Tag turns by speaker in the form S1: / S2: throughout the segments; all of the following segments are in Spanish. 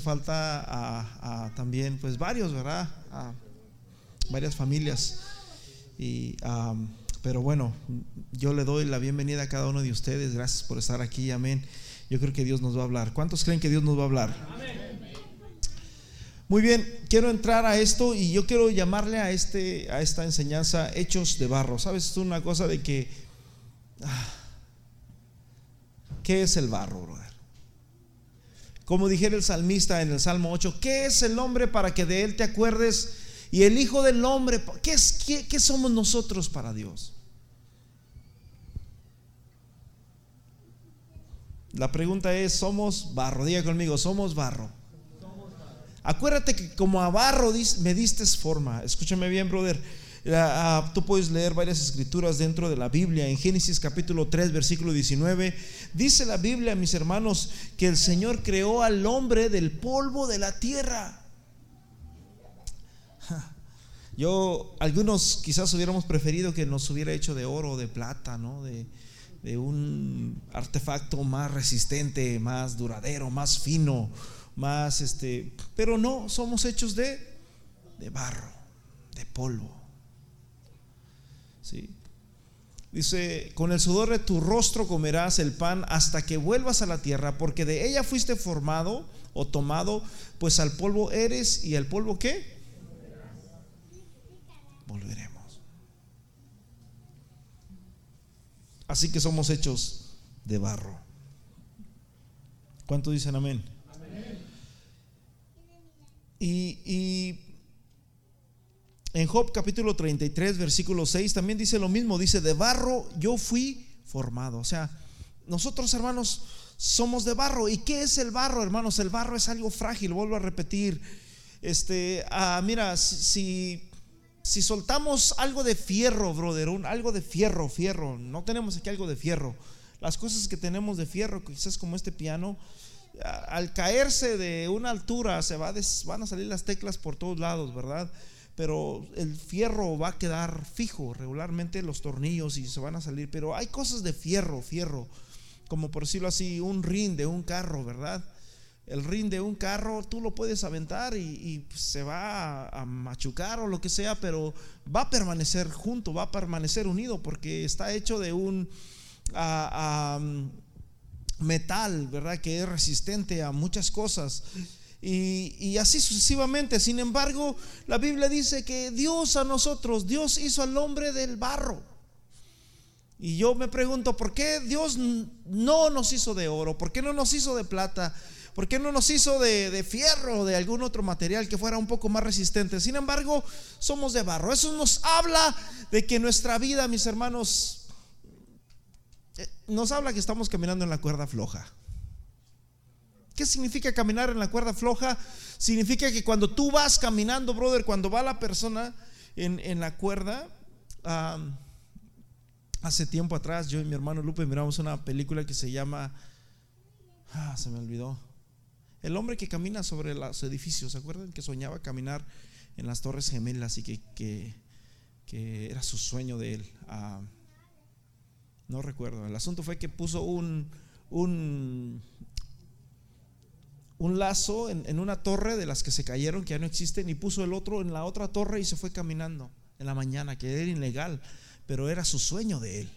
S1: falta también, pues varios, ¿verdad? A varias familias. Y, pero bueno, yo le doy la bienvenida a cada uno de ustedes. Gracias por estar aquí. Amén. Yo creo que Dios nos va a hablar. ¿Cuántos creen que Dios nos va a hablar? Muy bien, quiero entrar a esto y yo quiero llamarle a, este, a esta enseñanza hechos de barro. ¿Sabes? Es una cosa de que... Ah, ¿Qué es el barro, brother? Como dijera el salmista en el Salmo 8, ¿qué es el hombre para que de él te acuerdes? Y el Hijo del Hombre, ¿qué, es, qué somos nosotros para Dios? La pregunta es, ¿somos barro? Diga conmigo, ¿somos barro? Acuérdate que como a barro me diste forma. Escúchame bien, brother. Ah, tú puedes leer varias escrituras dentro de la Biblia. En Génesis capítulo 3, versículo 19, dice la Biblia, mis hermanos, que el Señor creó al hombre del polvo de la tierra. Yo, algunos quizás hubiéramos preferido que nos hubiera hecho de oro de plata, ¿no? De, de un artefacto más resistente, más duradero, más fino, más este, pero no, somos hechos de, de barro, de polvo. ¿Sí? Dice, con el sudor de tu rostro comerás el pan hasta que vuelvas a la tierra, porque de ella fuiste formado o tomado, pues al polvo eres y al polvo qué? Volveremos. Así que somos hechos de barro. ¿Cuánto dicen amén? Y, en Job capítulo 33, versículo 6, también dice lo mismo, dice, de barro yo fui formado. O sea, nosotros hermanos somos de barro. ¿Y qué es el barro, hermanos? El barro es algo frágil, vuelvo a repetir. Este, ah, mira, si, si soltamos algo de fierro, brother, algo de fierro, fierro, no tenemos aquí algo de fierro. Las cosas que tenemos de fierro, quizás como este piano, al caerse de una altura se va van a salir las teclas por todos lados, ¿verdad? Pero el fierro va a quedar fijo, regularmente los tornillos y se van a salir, pero hay cosas de fierro, fierro, como por decirlo así, un rin de un carro, ¿verdad? el rin de un carro, tú lo puedes aventar y, se va a, machucar o lo que sea, pero va a permanecer junto, va a permanecer unido porque está hecho de un metal, ¿verdad? Que es resistente a muchas cosas. Y, así sucesivamente. Sin embargo, la Biblia dice que Dios a nosotros, Dios hizo al hombre del barro. Y yo me pregunto, ¿por qué Dios no nos hizo de oro? ¿Por qué no nos hizo de plata? ¿Por qué no nos hizo de, fierro o de algún otro material que fuera un poco más resistente? Sin embargo, somos de barro. Eso nos habla de que nuestra vida, mis hermanos, eh, nos habla que estamos caminando en la cuerda floja. ¿Qué significa caminar en la cuerda floja? Significa que cuando tú vas caminando, brother, cuando va la persona en, la cuerda, hace tiempo atrás yo y mi hermano Lupe miramos una película que se llama, ah, se me olvidó, el hombre que camina sobre los edificios, ¿se acuerdan? Que soñaba caminar en las torres gemelas y que, que, era su sueño de él. Ah, no recuerdo. El asunto fue que puso un, un, un lazo en, una torre de las que se cayeron, que ya no existen, y puso el otro en la otra torre y se fue caminando en la mañana, que era ilegal, pero era su sueño de él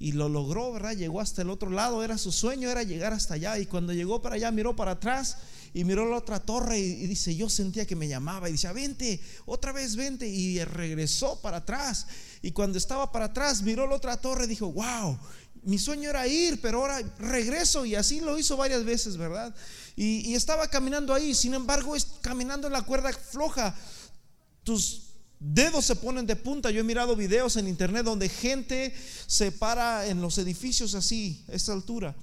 S1: y lo logró, ¿verdad? Llegó hasta el otro lado, era su sueño, era llegar hasta allá. Y cuando llegó para allá, miró para atrás y miró la otra torre y, dice, yo sentía que me llamaba y dice, vente, otra vez vente. Y regresó para atrás. Y cuando estaba para atrás, miró la otra torre y dijo, wow, mi sueño era ir, pero ahora regreso. Y así lo hizo varias veces, ¿verdad? Y, estaba caminando ahí, sin embargo, es caminando en la cuerda floja. Tus dedos se ponen de punta. Yo he mirado videos en internet donde gente se para en los edificios así, a esta altura.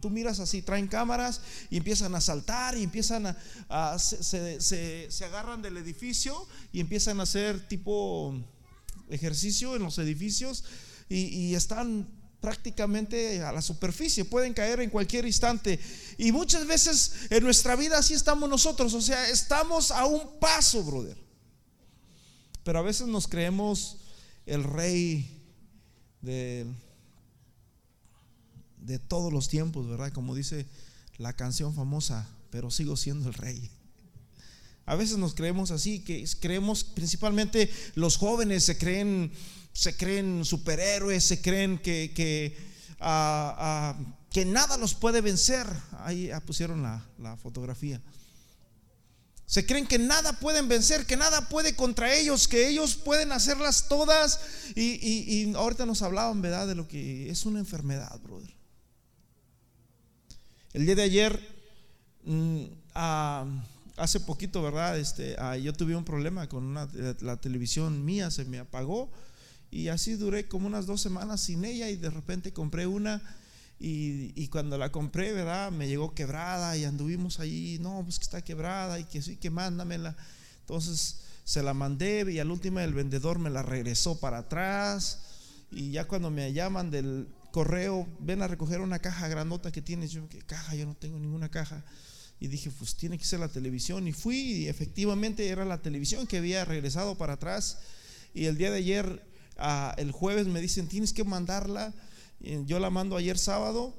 S1: Tú miras así, traen cámaras y empiezan a saltar y empiezan a, se, agarran del edificio y empiezan a hacer tipo ejercicio en los edificios y, están prácticamente a la superficie, pueden caer en cualquier instante. Y muchas veces en nuestra vida así estamos nosotros, o sea, estamos a un paso, brother pero a veces nos creemos el rey de, de todos los tiempos, ¿verdad? Como dice la canción famosa, pero sigo siendo el rey. A veces nos creemos así, que creemos principalmente los jóvenes se creen, se creen superhéroes, se creen que, que, ah, ah, que nada los puede vencer. Ahí pusieron la, la fotografía. Se creen que nada pueden vencer, que nada puede contra ellos, que ellos pueden hacerlas todas. Y, ahorita nos hablaban, ¿verdad?, de lo que es una enfermedad, brother. El día de ayer, mm, ah, hace poquito, ¿verdad? Este, ah, yo tuve un problema con la televisión mía, se me apagó y así duré como unas dos semanas sin ella y de repente compré una y, cuando la compré, ¿verdad? Me llegó quebrada y anduvimos ahí, no, pues que está quebrada y que sí, que mándamela. Entonces se la mandé y al último el vendedor me la regresó para atrás y ya cuando me llaman del correo, ven a recoger una caja grandota que tienes, yo, ¿qué caja? Yo no tengo ninguna caja. Y dije, pues tiene que ser la televisión. Y fui y efectivamente era la televisión que había regresado para atrás. Y el día de ayer, el jueves, me dicen, tienes que mandarla. yo la mando ayer sábado.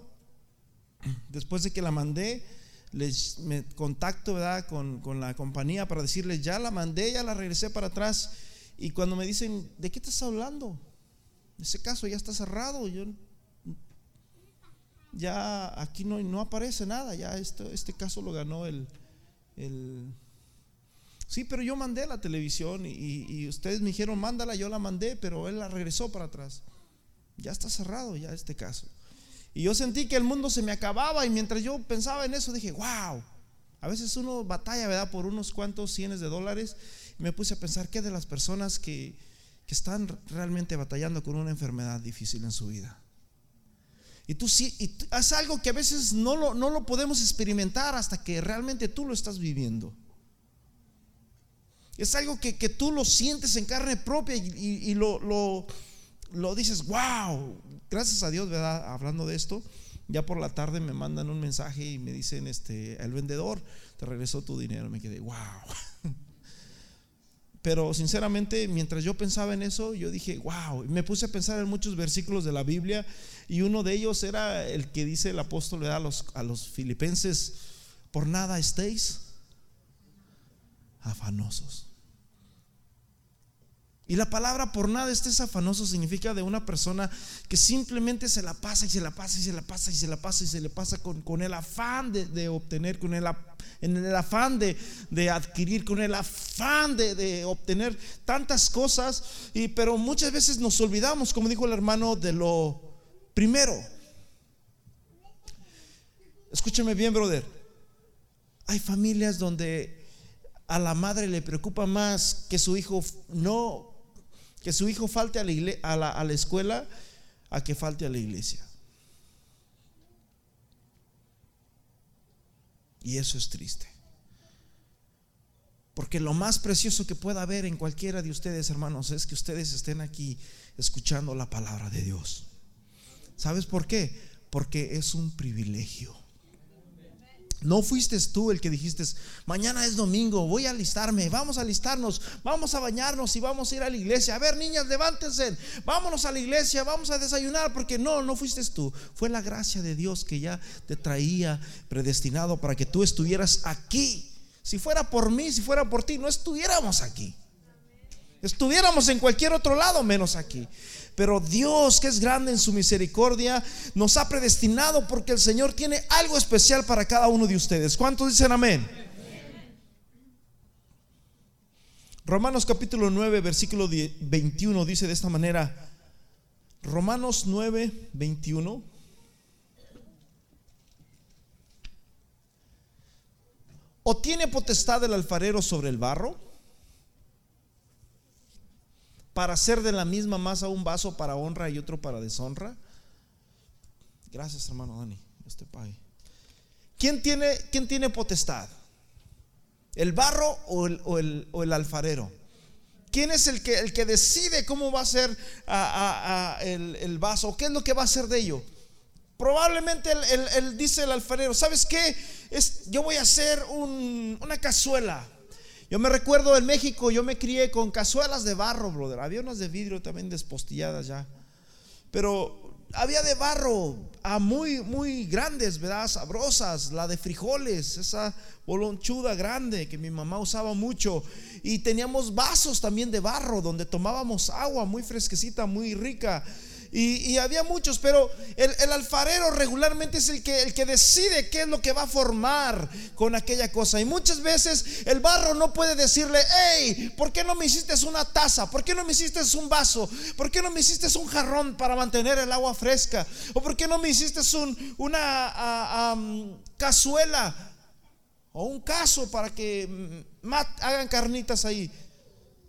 S1: Después de que la mandé, les me contacto ¿verdad? Con, con, la compañía para decirles, ya la mandé, ya la regresé para atrás. Y cuando me dicen, ¿de qué estás hablando? Ese caso ya está cerrado. Yo ya aquí no, no aparece nada, ya este, este caso lo ganó el... Sí, pero yo mandé la televisión y, ustedes me dijeron, mándala, yo la mandé, pero él la regresó para atrás. Ya está cerrado ya este caso. Y yo sentí que el mundo se me acababa y mientras yo pensaba en eso dije, wow, a veces uno batalla, ¿verdad? Por unos cuantos cientos de dólares. Y me puse a pensar, ¿qué de las personas que, que están realmente batallando con una enfermedad difícil en su vida? Y tú sí, y es algo que a veces no lo, no lo podemos experimentar hasta que realmente tú lo estás viviendo. Es algo que, tú lo sientes en carne propia y, lo, lo, dices, wow, gracias a Dios, ¿verdad? Hablando de esto, ya por la tarde me mandan un mensaje y me dicen, este, el vendedor te regresó tu dinero. Me quedé, wow. Pero sinceramente, mientras yo pensaba en eso, yo dije, wow, me puse a pensar en muchos versículos de la Biblia y uno de ellos era el que dice el apóstol a los, a los filipenses, por nada estéis afanosos. Y la palabra por nada estés afanoso significa de una persona que simplemente se la pasa y se la pasa y se la pasa y se la pasa y se le pasa con, con el afán de, obtener, con el, en el afán de, de, adquirir, con el afán de, de, obtener tantas cosas. Y, pero muchas veces nos olvidamos, como dijo el hermano, de lo primero. Escúcheme bien, brother. Hay familias donde a la madre le preocupa más que su hijo no que su hijo falte a la, a la, escuela a que falte a la iglesia. Y eso es triste. Porque lo más precioso que pueda haber en cualquiera de ustedes, hermanos, es que ustedes estén aquí escuchando la palabra de Dios. ¿Sabes por qué? Porque es un privilegio. No fuiste tú el que dijiste, mañana es domingo, voy a alistarme, vamos a alistarnos, vamos a bañarnos y vamos a ir a la iglesia. A ver, niñas, levántense, vámonos a la iglesia, vamos a desayunar, porque no, no fuiste tú. Fue la gracia de Dios que ya te traía predestinado para que tú estuvieras aquí. Si fuera por mí, si fuera por ti, no estuviéramos aquí. Estuviéramos en cualquier otro lado menos aquí. Pero Dios, que es grande en su misericordia, nos ha predestinado porque el Señor tiene algo especial para cada uno de ustedes. ¿Cuántos dicen amén? Romanos capítulo 9, versículo 21 dice de esta manera, Romanos 9, 21. ¿O tiene potestad el alfarero sobre el barro? Para hacer de la misma masa un vaso para honra y otro para deshonra? Gracias, hermano Dani. Este pague. ¿Quién tiene, quién tiene potestad? ¿El barro o el, o el, alfarero? ¿Quién es el que, el que decide cómo va a ser el, vaso? ¿Qué es lo que va a hacer de ello? Probablemente él, dice el alfarero, ¿sabes qué? Es, yo voy a hacer una cazuela yo me recuerdo en México, yo me crié con cazuelas de barro, brother. Había unas de vidrio también despostilladas ya. Pero había de barro a muy, muy grandes, ¿verdad? Sabrosas, la de frijoles, esa bolonchuda grande que mi mamá usaba mucho. Y teníamos vasos también de barro donde tomábamos agua muy fresquecita, muy rica. Y, había muchos, pero el, alfarero regularmente es el que, el que decide qué es lo que va a formar con aquella cosa. Y muchas veces el barro no puede decirle, hey, ¿por qué no me hiciste una taza? ¿Por qué no me hiciste un vaso? ¿Por qué no me hiciste un jarrón para mantener el agua fresca? ¿O por qué no me hiciste un, una cazuela o un caso para que mm, hagan carnitas ahí?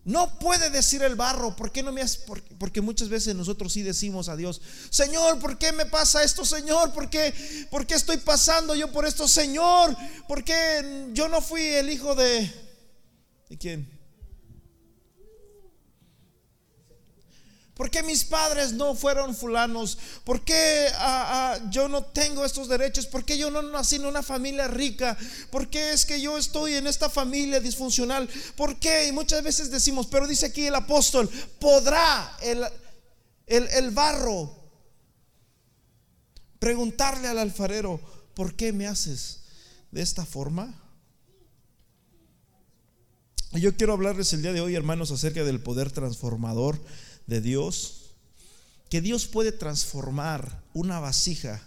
S1: No puede decir el barro, ¿por qué no me has? Porque muchas veces nosotros sí decimos a Dios, Señor, ¿por qué me pasa esto, Señor? ¿Por qué, ¿Por qué estoy pasando yo por esto, Señor? ¿Por qué yo no fui el hijo de... ¿De quién? ¿Por qué mis padres no fueron fulanos? ¿Por qué ah, ah, yo no tengo estos derechos? ¿Por qué yo no nací en una familia rica? ¿Por qué es que yo estoy en esta familia disfuncional? ¿Por qué? Y muchas veces decimos, pero dice aquí el apóstol, ¿podrá el, el barro preguntarle al alfarero, ¿por qué me haces de esta forma? Yo quiero hablarles el día de hoy, hermanos, acerca del poder transformador de Dios, que Dios puede transformar una vasija,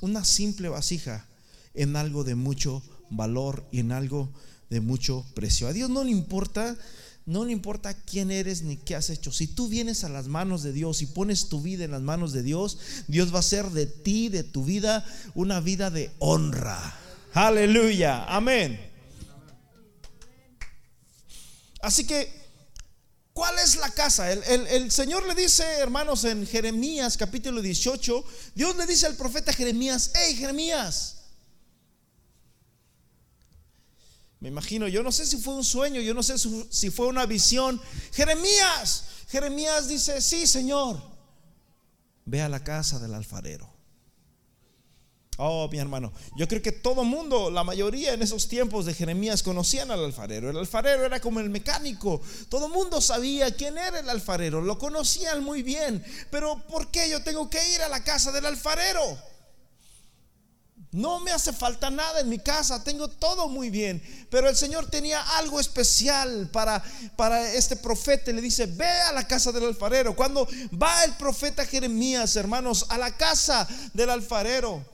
S1: una simple vasija, en algo de mucho valor y en algo de mucho precio. A Dios no le importa, no le importa quién eres ni qué has hecho. Si tú vienes a las manos de Dios y pones tu vida en las manos de Dios, Dios va a hacer de ti, de tu vida, una vida de honra. Aleluya, amén. Así que ¿Cuál es la casa? El, Señor le dice, hermanos, en Jeremías capítulo 18, Dios le dice al profeta Jeremías, hey Jeremías, me imagino, yo no sé si fue un sueño, yo no sé si fue una visión, Jeremías, Jeremías dice, sí Señor, ve a la casa del alfarero. Oh, mi hermano, yo creo que todo mundo, la mayoría en esos tiempos de Jeremías conocían al alfarero. El alfarero era como el mecánico. Todo mundo sabía quién era el alfarero, lo conocían muy bien. Pero ¿por qué yo tengo que ir a la casa del alfarero? No me hace falta nada en mi casa, tengo todo muy bien. Pero el Señor tenía algo especial para, para este profeta. Le dice, ve a la casa del alfarero. Cuando va el profeta Jeremías, hermanos, a la casa del alfarero,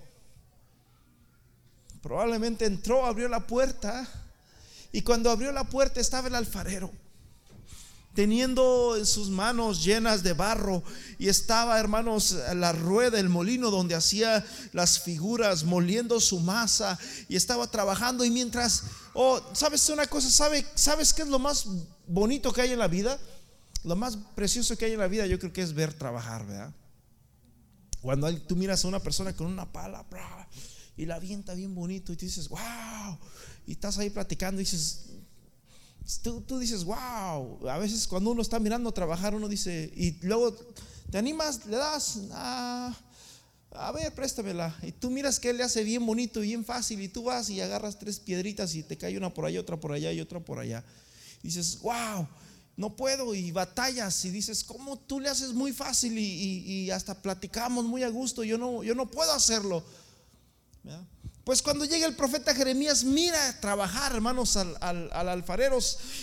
S1: Probablemente entró, abrió la puerta y cuando abrió la puerta estaba el alfarero teniendo en sus manos llenas de barro y estaba, hermanos, la rueda, el molino donde hacía las figuras, moliendo su masa y estaba trabajando y mientras, oh, ¿sabes una cosa? ¿Sabe, ¿Sabes qué es lo más bonito que hay en la vida? Lo más precioso que hay en la vida yo creo que es ver trabajar, ¿verdad? Cuando tú miras a una persona con una pala, y la avienta bien bonito y tú dices, wow, y estás ahí platicando y dices, tú, tú dices, wow, a veces cuando uno está mirando trabajar uno dice, y luego te animas, le das, ah, a ver, préstamela. Y tú miras que él le hace bien bonito y bien fácil. Y tú vas y agarras tres piedritas y te cae una por allá, otra por allá y otra por allá. Y dices, wow, no puedo. Y batallas y dices, ¿cómo tú le haces muy fácil? Y, y hasta platicamos muy a gusto. Yo no, yo no puedo hacerlo. Pues cuando llega el profeta Jeremías, mira trabajar, hermanos, al, al, alfarero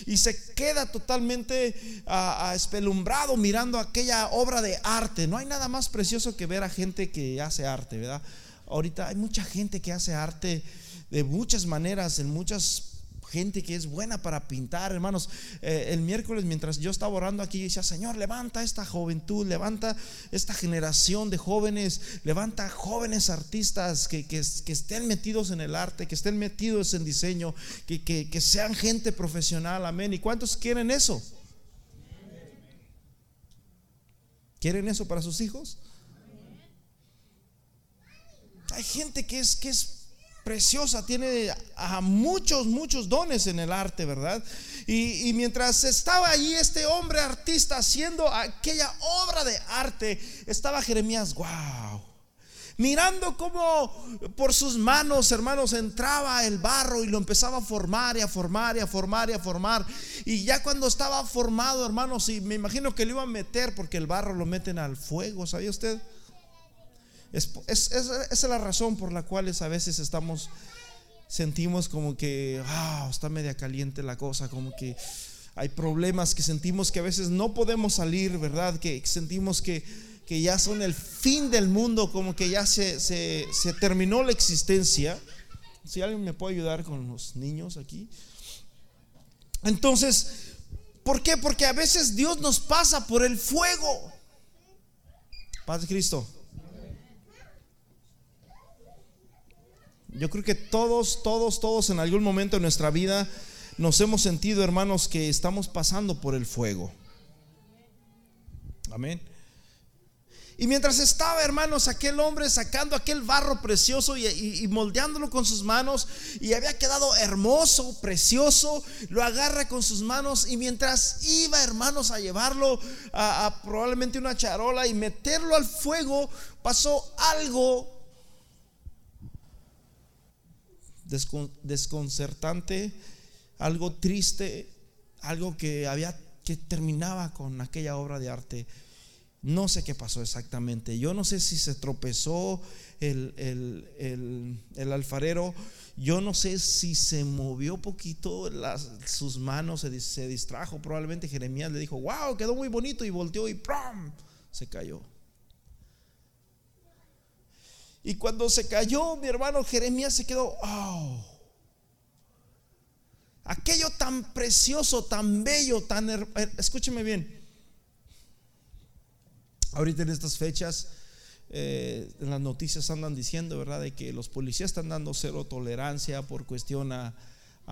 S1: y se queda totalmente a, espelumbrado mirando aquella obra de arte. No hay nada más precioso que ver a gente que hace arte, ¿verdad? Ahorita hay mucha gente que hace arte de muchas maneras, en muchas gente que es buena para pintar, hermanos. Eh, el miércoles, mientras yo estaba orando aquí, decía, Señor, levanta esta juventud, levanta esta generación de jóvenes, levanta jóvenes artistas que, que, estén metidos en el arte, que estén metidos en diseño, que, que sean gente profesional, amén. ¿Y cuántos quieren eso? ¿Quieren eso para sus hijos? Hay gente que es, que es preciosa, tiene a muchos, muchos dones en el arte, ¿verdad? Y, mientras estaba allí este hombre artista haciendo aquella obra de arte, estaba Jeremías, wow. mirando cómo por sus manos, hermanos, entraba el barro y lo empezaba a formar y a formar y a formar y a formar. Y ya cuando estaba formado, hermanos, y me imagino que lo iba a meter porque el barro lo meten al fuego, ¿sabía usted? Es, esa es la razón por la cual a veces estamos, sentimos como que, ah, está media caliente la cosa, como que hay problemas que sentimos que a veces no podemos salir, ¿verdad? Que sentimos que que ya son el fin del mundo, como que ya se, se, terminó la existencia. Si alguien me puede ayudar con los niños aquí. Entonces, ¿por qué? Porque a veces Dios nos pasa por el fuego. Paz de Cristo. Yo creo que todos, todos, todos en algún momento de nuestra vida nos hemos sentido, hermanos, que estamos pasando por el fuego. Amén. Y mientras estaba, hermanos, aquel hombre sacando aquel barro precioso y, moldeándolo con sus manos, y había quedado hermoso, precioso, lo agarra con sus manos, y mientras iba, hermanos, a llevarlo a, probablemente una charola y meterlo al fuego, pasó algo desconcertante, algo triste, algo que había que terminaba con aquella obra de arte. No sé qué pasó exactamente. Yo no sé si se tropezó el, alfarero. Yo no sé si se movió poquito las, sus manos, se, se, distrajo. Probablemente Jeremías le dijo, wow, quedó muy bonito y volteó y ¡prum! se cayó. Y cuando se cayó, mi hermano Jeremías se quedó, oh, aquello tan precioso, tan bello, tan... Escúcheme bien, Ahorita en estas fechas, eh, las noticias andan diciendo, ¿verdad?, de que los policías están dando cero tolerancia por cuestión a,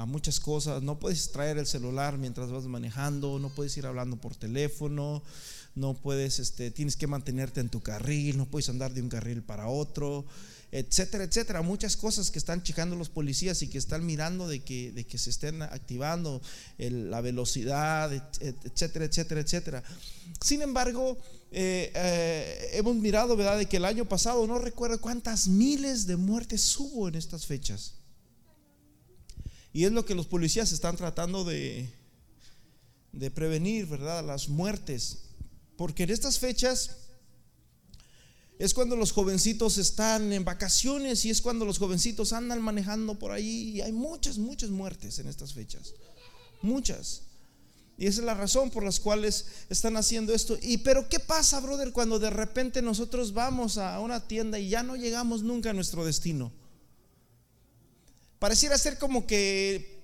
S1: muchas cosas. No puedes traer el celular mientras vas manejando, no puedes ir hablando por teléfono, no puedes, este, tienes que mantenerte en tu carril, no puedes andar de un carril para otro, etcétera, etcétera. Muchas cosas que están checando los policías y que están mirando de que, de que se estén activando la velocidad, etcétera, etcétera, etcétera. Sin embargo, eh, eh, hemos mirado, ¿verdad?, de que el año pasado, no recuerdo cuántas miles de muertes hubo en estas fechas. Y es lo que los policías están tratando de, de prevenir, ¿verdad?, las muertes. Porque en estas fechas es cuando los jovencitos están en vacaciones y es cuando los jovencitos andan manejando por ahí. Y hay muchas, muchas muertes en estas fechas. Muchas. Y esa es la razón por las cuales están haciendo esto. Y pero ¿qué pasa, brother, cuando de repente nosotros vamos a una tienda y ya no llegamos nunca a nuestro destino? Pareciera ser como que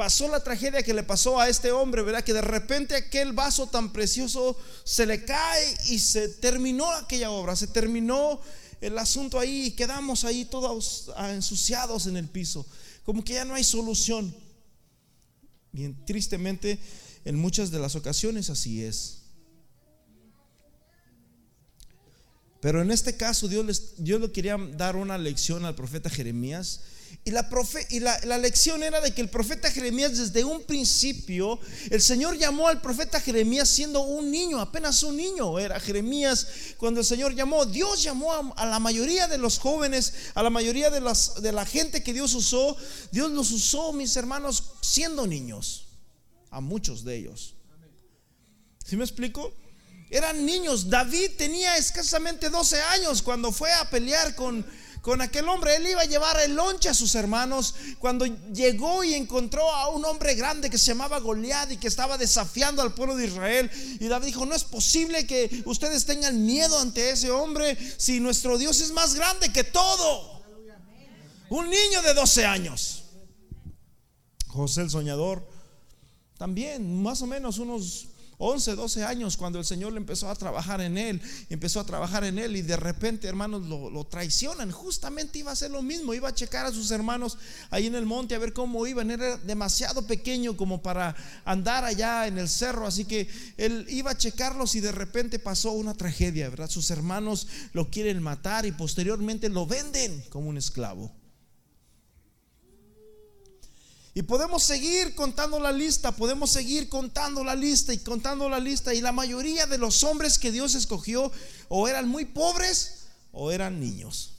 S1: pasó la tragedia que le pasó a este hombre, ¿verdad? Que de repente aquel vaso tan precioso se le cae y se terminó aquella obra, se terminó el asunto ahí y quedamos ahí todos ensuciados en el piso, como que ya no hay solución. Bien, tristemente en muchas de las ocasiones así es. Pero en este caso Dios, les, Dios le quería dar una lección al profeta Jeremías. Y, la, y la, la, lección era de que el profeta Jeremías desde un principio, el Señor llamó al profeta Jeremías siendo un niño, apenas un niño era Jeremías cuando el Señor llamó. Dios llamó a, a la mayoría de los jóvenes, a la mayoría de, las, de la gente que Dios usó. Dios los usó, mis hermanos, siendo niños a muchos de ellos. ¿Sí me explico? Eran niños. David tenía escasamente 12 años cuando fue a pelear con, con aquel hombre. Él iba a llevar el lonche a sus hermanos cuando llegó y encontró a un hombre grande que se llamaba Goliat y que estaba desafiando al pueblo de Israel. Y David dijo, no es posible que ustedes tengan miedo ante ese hombre si nuestro Dios es más grande que todo. Un niño de 12 años. José el soñador también, más o menos unos 11, 12 años, cuando el Señor le empezó a trabajar en él, empezó a trabajar en él y de repente, hermanos, lo, traicionan. Justamente iba a hacer lo mismo, iba a checar a sus hermanos ahí en el monte a ver cómo iban. Era demasiado pequeño como para andar allá en el cerro, así que él iba a checarlos y de repente pasó una tragedia, ¿verdad? Sus hermanos lo quieren matar y posteriormente lo venden como un esclavo. Y podemos seguir contando la lista, podemos seguir contando la lista y contando la lista. Y la mayoría de los hombres que Dios escogió o eran muy pobres o eran niños.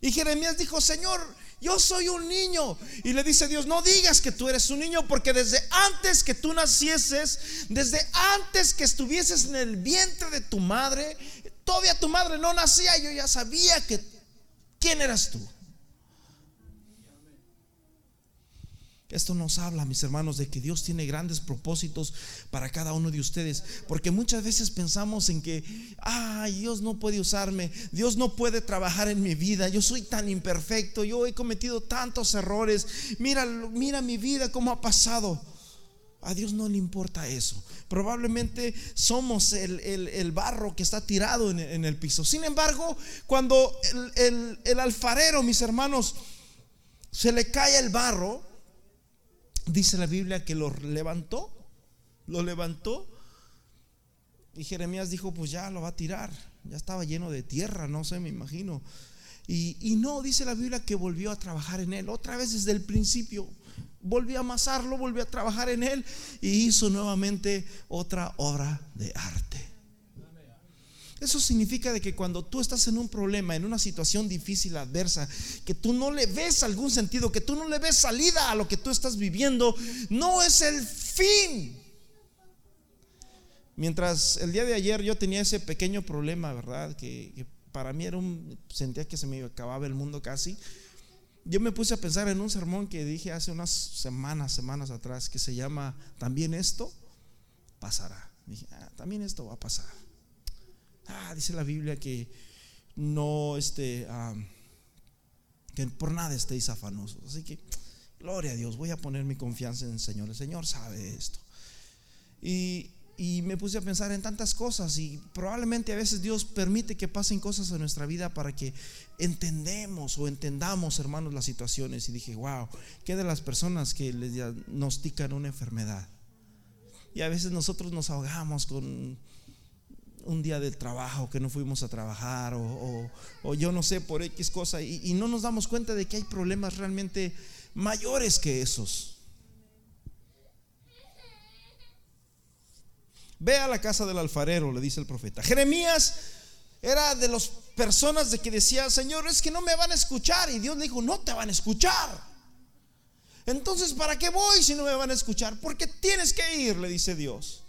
S1: Y Jeremías dijo, Señor, yo soy un niño. Y le dice Dios, no digas que tú eres un niño, porque desde antes que tú nacieses, desde antes que estuvieses en el vientre de tu madre, todavía tu madre no nacía, yo ya sabía que quién eras tú. Esto nos habla, mis hermanos, de que Dios tiene grandes propósitos para cada uno de ustedes. Porque muchas veces pensamos en que, ay, Dios no puede usarme, Dios no puede trabajar en mi vida, yo soy tan imperfecto, yo he cometido tantos errores, mira, mira mi vida, cómo ha pasado. A Dios no le importa eso. Probablemente somos el, barro que está tirado en, el piso. Sin embargo, cuando el alfarero, mis hermanos, se le cae el barro, Dice la Biblia que lo levantó, lo levantó. Y Jeremías dijo, pues ya lo va a tirar. Ya estaba lleno de tierra, no sé, me imagino. Y, y, no, dice la Biblia que volvió a trabajar en él. Otra vez desde el principio. Volvió a amasarlo, volvió a trabajar en él y hizo nuevamente otra obra de arte. Eso significa de que cuando tú estás en un problema, en una situación difícil, adversa, que tú no le ves algún sentido, que tú no le ves salida a lo que tú estás viviendo, no es el fin. Mientras el día de ayer yo tenía ese pequeño problema, ¿verdad? Que, para mí era un, sentía que se me acababa el mundo casi. Yo me puse a pensar en un sermón que dije hace unas semanas, semanas atrás, que se llama, también esto pasará. Dije, ah, también esto va a pasar. Ah, dice la Biblia que no este, que por nada estéis afanosos. Así que, gloria a Dios, voy a poner mi confianza en el Señor. El Señor sabe esto. Y, y me puse a pensar en tantas cosas y probablemente a veces Dios permite que pasen cosas en nuestra vida para que entendemos o entendamos, hermanos, las situaciones. Y dije, wow, ¿qué de las personas que les diagnostican una enfermedad? Y a veces nosotros nos ahogamos con un día del trabajo que no fuimos a trabajar o, yo no sé por X cosa y, y no nos damos cuenta de que hay problemas realmente mayores que esos. Ve a la casa del alfarero, le dice el profeta. Jeremías era de las personas de que decía, Señor, es que no me van a escuchar. Y Dios le dijo, no te van a escuchar. Entonces, ¿para qué voy si no me van a escuchar? Porque tienes que ir, le dice Dios.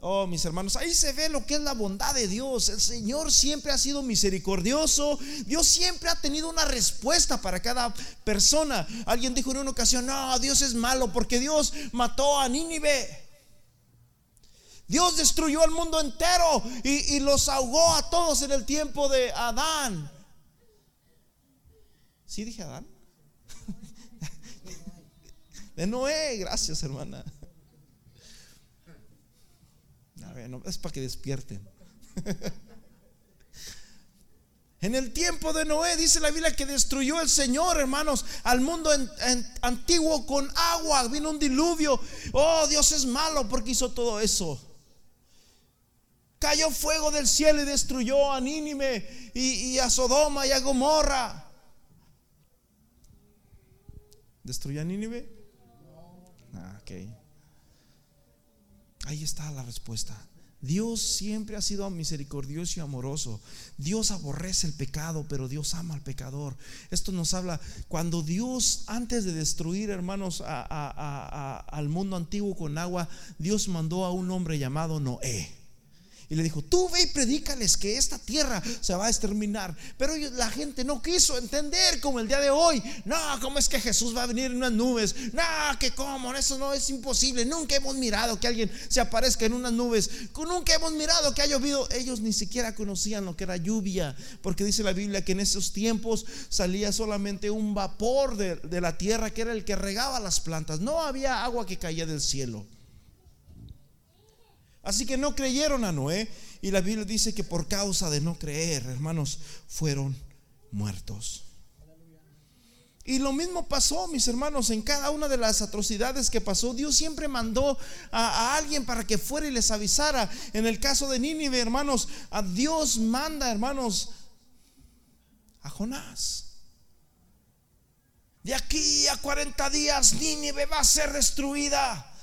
S1: Oh, mis hermanos, ahí se ve lo que es la bondad de Dios. El Señor siempre ha sido misericordioso. Dios siempre ha tenido una respuesta para cada persona. Alguien dijo en una ocasión, no, Dios es malo porque Dios mató a Nínive. Dios destruyó al mundo entero y, y los ahogó a todos en el tiempo de Adán. ¿Sí dije Adán? De Noé, gracias hermana es para que despierten. En el tiempo de Noé dice la Biblia que destruyó el Señor, hermanos, al mundo antiguo con agua. Vino un diluvio. Oh, Dios es malo porque hizo todo eso. Cayó fuego del cielo y destruyó a Nínive y, a Sodoma y a Gomorra. ¿Destruyó a Nínive? Ah, ok. Ahí está la respuesta. Dios siempre ha sido misericordioso y amoroso. Dios aborrece el pecado, pero Dios ama al pecador. Esto nos habla cuando Dios, antes de destruir, hermanos, al mundo antiguo con agua, Dios mandó a un hombre llamado Noé. Y le dijo, tú ve y predícales que esta tierra se va a exterminar. Pero la gente no quiso entender como el día de hoy. No, ¿cómo es que Jesús va a venir en unas nubes? No, que cómo, eso no es imposible. Nunca hemos mirado que alguien se aparezca en unas nubes. Nunca hemos mirado que ha llovido. Ellos ni siquiera conocían lo que era lluvia. Porque dice la Biblia que en esos tiempos salía solamente un vapor de, de la tierra que era el que regaba las plantas. No había agua que caía del cielo. Así que no creyeron a Noé. Y la Biblia dice que por causa de no creer, hermanos, fueron muertos. Y lo mismo pasó, mis hermanos, en cada una de las atrocidades que pasó. Dios siempre mandó a, alguien para que fuera y les avisara. En el caso de Nínive, hermanos, a Dios manda, hermanos, a Jonás. De aquí a 40 días Nínive va a ser destruida.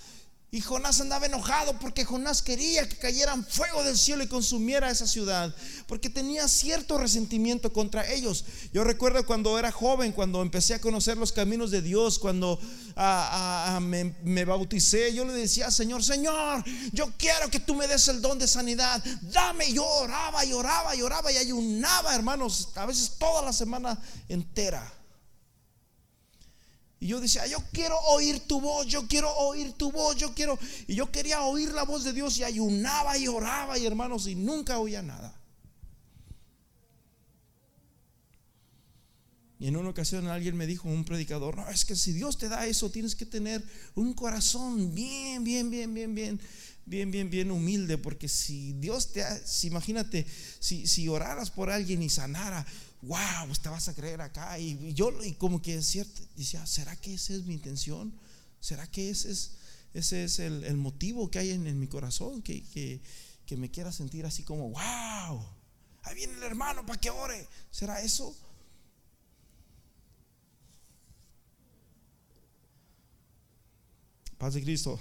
S1: Y Jonás andaba enojado porque Jonás quería que cayeran fuego del cielo y consumiera esa ciudad, porque tenía cierto resentimiento contra ellos. Yo recuerdo cuando era joven, cuando empecé a conocer los caminos de Dios, cuando ah, ah, me, me, bauticé, yo le decía, Señor, Señor, yo quiero que tú me des el don de sanidad, dame. Yo oraba y oraba y oraba y ayunaba, hermanos, a veces toda la semana entera. Y yo decía, yo quiero oír tu voz, yo quiero oír tu voz, yo quiero. Y yo quería oír la voz de Dios y ayunaba y oraba y hermanos y nunca oía nada. Y en una ocasión alguien me dijo, un predicador, no, es que si Dios te da eso, tienes que tener un corazón bien, bien, bien, bien, bien, bien, bien, bien humilde, porque si Dios te, si, imagínate, si, si oraras por alguien y sanara, wow, te vas a creer acá. Y, yo, y como que es cierto, decía, ¿será que esa es mi intención? ¿Será que ese es, ese es el, motivo que hay en, mi corazón? Que, que, que, me quiera sentir así como, wow, ahí viene el hermano para que ore. ¿Será eso? Paz de Cristo.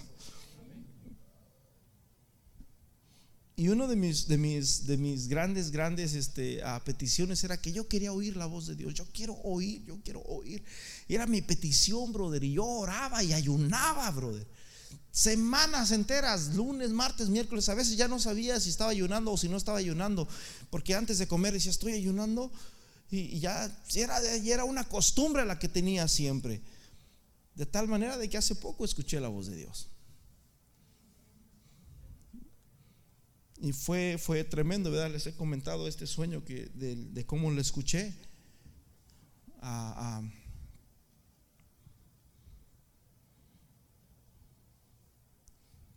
S1: Y uno de mis, de mis, de mis grandes, grandes este, peticiones era que yo quería oír la voz de Dios. Yo quiero oír, yo quiero oír. Era mi petición, brother. Y yo oraba y ayunaba, brother. Semanas enteras, lunes, martes, miércoles. A veces ya no sabía si estaba ayunando o si no estaba ayunando. Porque antes de comer decía, estoy ayunando. Y, ya era, era una costumbre la que tenía siempre. De tal manera de que hace poco escuché la voz de Dios. Y fue, fue tremendo, ¿verdad? Les he comentado este sueño que, de, cómo lo escuché.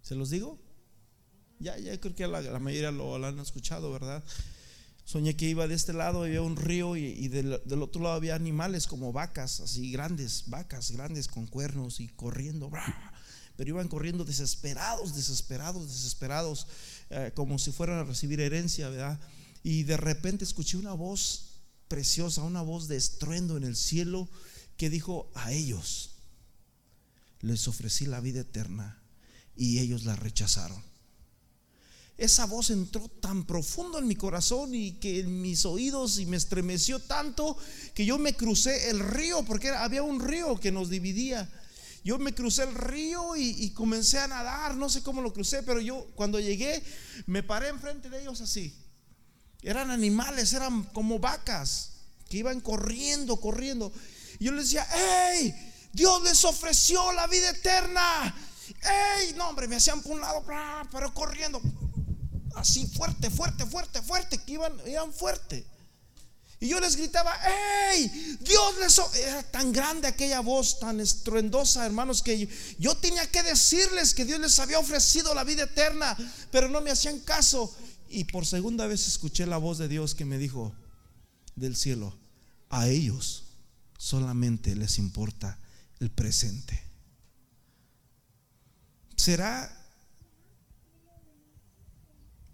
S1: ¿Se los digo? Ya, ya creo que la, mayoría lo, han escuchado, ¿verdad? Soñé que iba de este lado, había un río y, del, otro lado había animales como vacas, así grandes, vacas grandes con cuernos y corriendo. Pero iban corriendo desesperados, desesperados, desesperados. Eh, como si fueran a recibir herencia, ¿verdad? Y de repente escuché una voz preciosa, una voz de estruendo en el cielo que dijo, a ellos les ofrecí la vida eterna y ellos la rechazaron. Esa voz entró tan profundo en mi corazón y que en mis oídos y me estremeció tanto que yo me crucé el río porque había un río que nos dividía yo me crucé el río y, comencé a nadar, no sé cómo lo crucé, pero yo cuando llegué me paré enfrente de ellos así. Eran animales, eran como vacas que iban corriendo, corriendo. Y yo les decía, ¡Ey! Dios les ofreció la vida eterna. ¡Ey! No, hombre, me hacían por un lado, pero corriendo. Así fuerte, fuerte, fuerte, fuerte, que iban, iban fuerte. Y yo les gritaba, ¡Ey! Dios les... Era tan grande aquella voz, tan estruendosa, hermanos, que yo tenía que decirles que Dios les había ofrecido la vida eterna, pero no me hacían caso. Y por segunda vez escuché la voz de Dios que me dijo del cielo, a ellos solamente les importa el presente. ¿Será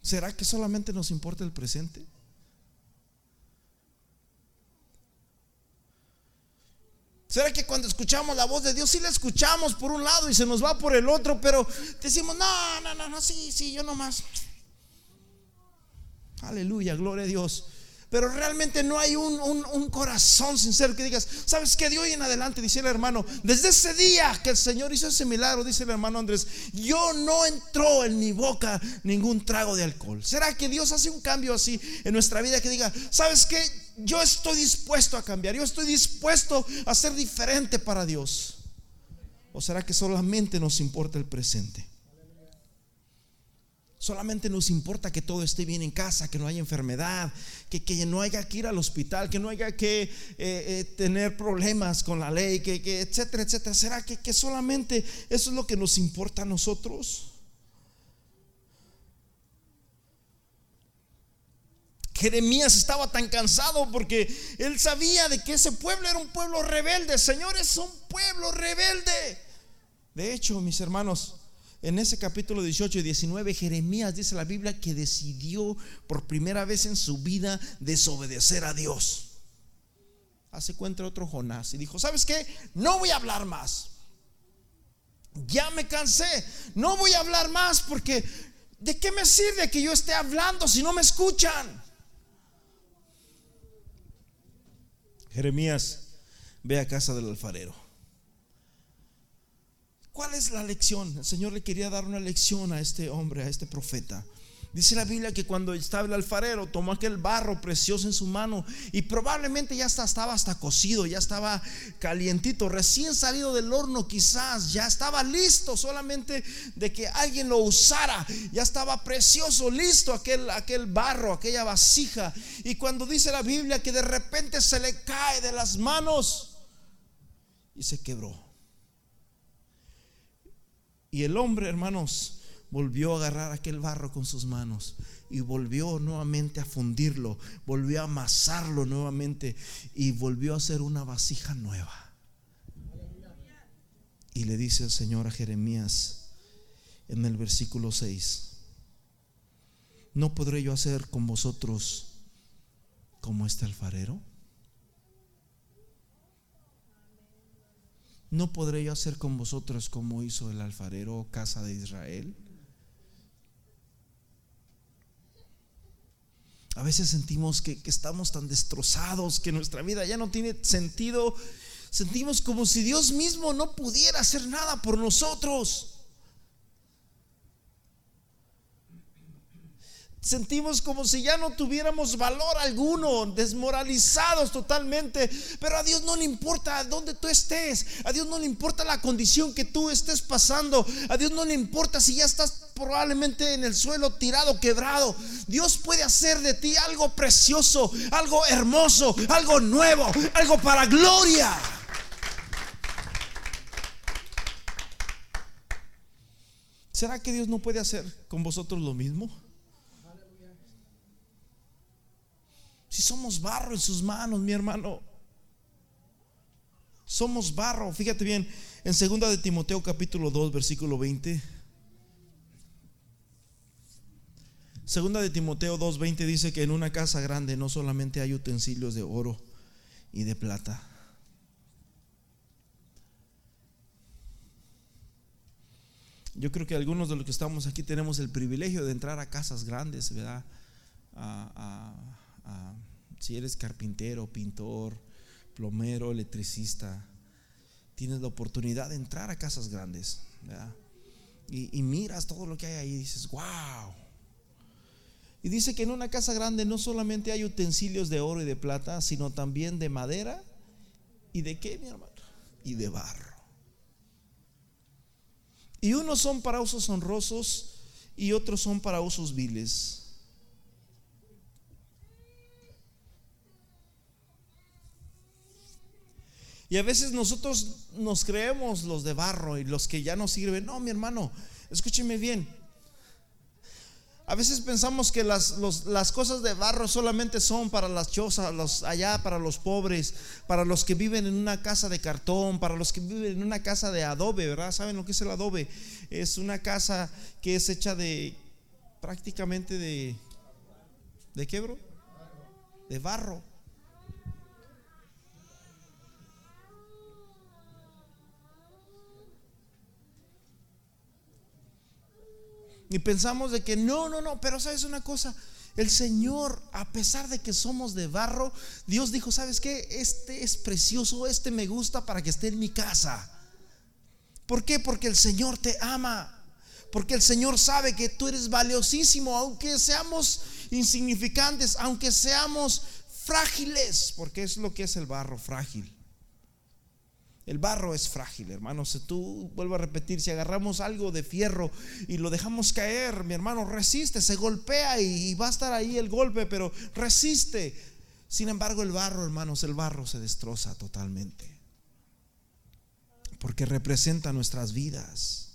S1: ¿Será que solamente nos importa el presente? ¿Será que cuando escuchamos la voz de Dios, sí la escuchamos por un lado y se nos va por el otro, pero decimos, no, no, no, no, sí, sí, yo nomás. Aleluya, gloria a Dios. Pero realmente no hay un, un, corazón sincero que digas, ¿sabes qué? De hoy en adelante, dice el hermano, desde ese día que el Señor hizo ese milagro, dice el hermano Andrés, yo no entró en mi boca ningún trago de alcohol. ¿Será que Dios hace un cambio así en nuestra vida que diga, ¿sabes qué? Yo estoy dispuesto a cambiar, yo estoy dispuesto a ser diferente para Dios? ¿O será que solamente nos importa el presente? Solamente nos importa que todo esté bien en casa, que no haya enfermedad, que, que no haya que ir al hospital, que no haya que eh, eh, tener problemas con la ley, que, que etcétera, etcétera. ¿Será que, que solamente eso es lo que nos importa a nosotros? Jeremías estaba tan cansado porque él sabía de que ese pueblo era un pueblo rebelde. Señor, es un pueblo rebelde. De hecho, mis hermanos, en ese capítulo 18 y 19, Jeremías dice la Biblia que decidió por primera vez en su vida desobedecer a Dios. Hace cuenta otro Jonás y dijo, ¿sabes qué? No voy a hablar más. Ya me cansé. No voy a hablar más porque ¿de qué me sirve que yo esté hablando si no me escuchan? Jeremías ve a casa del alfarero. ¿Cuál es la lección? El Señor le quería dar una lección a este hombre, a este profeta. Dice la Biblia que cuando estaba el alfarero tomó aquel barro precioso en su mano y probablemente ya estaba hasta cocido, ya estaba calientito, recién salido del horno quizás, ya estaba listo solamente de que alguien lo usara, ya estaba precioso, listo aquel, aquel barro, aquella vasija. Y cuando dice la Biblia que de repente se le cae de las manos y se quebró. Y el hombre, hermanos, volvió a agarrar aquel barro con sus manos y volvió nuevamente a fundirlo, volvió a amasarlo nuevamente y volvió a hacer una vasija nueva. Y le dice el Señor a Jeremías en el versículo 6, ¿no podré yo hacer con vosotros como este alfarero? ¿No podré yo hacer con vosotros como hizo el alfarero casa de Israel? A veces sentimos que, estamos tan destrozados, que nuestra vida ya no tiene sentido. Sentimos como si Dios mismo no pudiera hacer nada por nosotros. Sentimos como si ya no tuviéramos valor alguno, desmoralizados totalmente. Pero a Dios no le importa dónde tú estés. A Dios no le importa la condición que tú estés pasando. A Dios no le importa si ya estás probablemente en el suelo tirado, quebrado. Dios puede hacer de ti algo precioso, algo hermoso, algo nuevo, algo para gloria. ¿Será que Dios no puede hacer con vosotros lo mismo? Si somos barro en sus manos, mi hermano. Somos barro. Fíjate bien, en segunda de Timoteo capítulo 2, versículo 20. Segunda de Timoteo 2:20 dice que en una casa grande no solamente hay utensilios de oro y de plata. Yo creo que algunos de los que estamos aquí tenemos el privilegio de entrar a casas grandes, ¿verdad? a, si eres carpintero, pintor, plomero, electricista, tienes la oportunidad de entrar a casas grandes. Y, y, miras todo lo que hay ahí y dices, wow. Y dice que en una casa grande no solamente hay utensilios de oro y de plata, sino también de madera y de qué, mi hermano? Y de barro. Y unos son para usos honrosos y otros son para usos viles. Y a veces nosotros nos creemos los de barro y los que ya no sirven. No, mi hermano, escúcheme bien. A veces pensamos que las, las, cosas de barro solamente son para las chozas, los, allá para los pobres, para los que viven en una casa de cartón, para los que viven en una casa de adobe, ¿verdad? ¿Saben lo que es el adobe? Es una casa que es hecha de prácticamente de... ¿De qué, bro? De barro. Y pensamos de que no, no, no, pero sabes una cosa, el Señor, a pesar de que somos de barro, Dios dijo, ¿sabes qué? Este es precioso, este me gusta para que esté en mi casa. ¿Por qué? Porque el Señor te ama. Porque el Señor sabe que tú eres valiosísimo, aunque seamos insignificantes, aunque seamos frágiles, porque es lo que es el barro frágil. El barro es frágil, hermano. Si tú, vuelvo a repetir, si agarramos algo de fierro y lo dejamos caer, mi hermano, resiste, se golpea y, va a estar ahí el golpe, pero resiste. Sin embargo, el barro, hermanos, el barro se destroza totalmente. Porque representa nuestras vidas.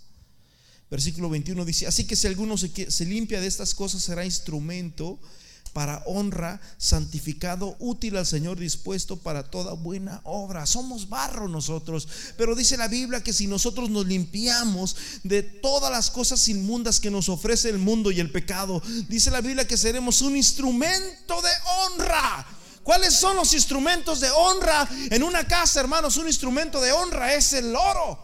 S1: Versículo 21 dice, así que si alguno se, se limpia de estas cosas, será instrumento para honra, santificado, útil al Señor, dispuesto para toda buena obra. Somos barro nosotros, pero dice la Biblia que si nosotros nos limpiamos de todas las cosas inmundas que nos ofrece el mundo y el pecado, dice la Biblia que seremos un instrumento de honra. ¿Cuáles son los instrumentos de honra en una casa, hermanos? Un instrumento de honra es el oro.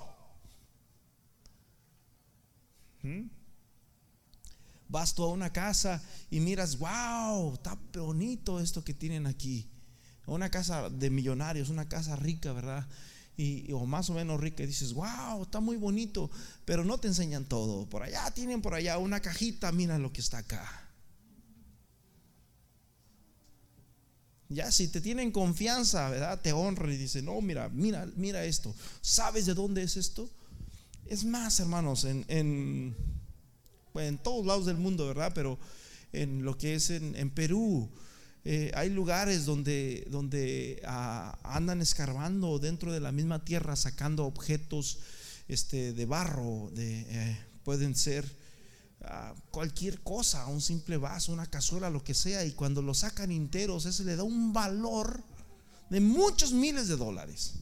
S1: Vas tú a una casa y miras, wow, está bonito esto que tienen aquí. Una casa de millonarios, una casa rica, ¿verdad? Y, o más o menos rica y dices, wow, está muy bonito, pero no te enseñan todo. Por allá tienen por allá una cajita, mira lo que está acá. Ya si te tienen confianza, ¿verdad? Te honran y dicen, no, mira, mira, mira esto. ¿Sabes de dónde es esto? Es más, hermanos, en, en, en todos lados del mundo, ¿verdad? Pero en lo que es en, Perú, eh, hay lugares donde, donde ah, andan escarbando dentro de la misma tierra, sacando objetos este, de barro, de, eh, pueden ser cualquier cosa, un simple vaso, una cazuela, lo que sea, y cuando lo sacan enteros, ese le da un valor de muchos miles de dólares.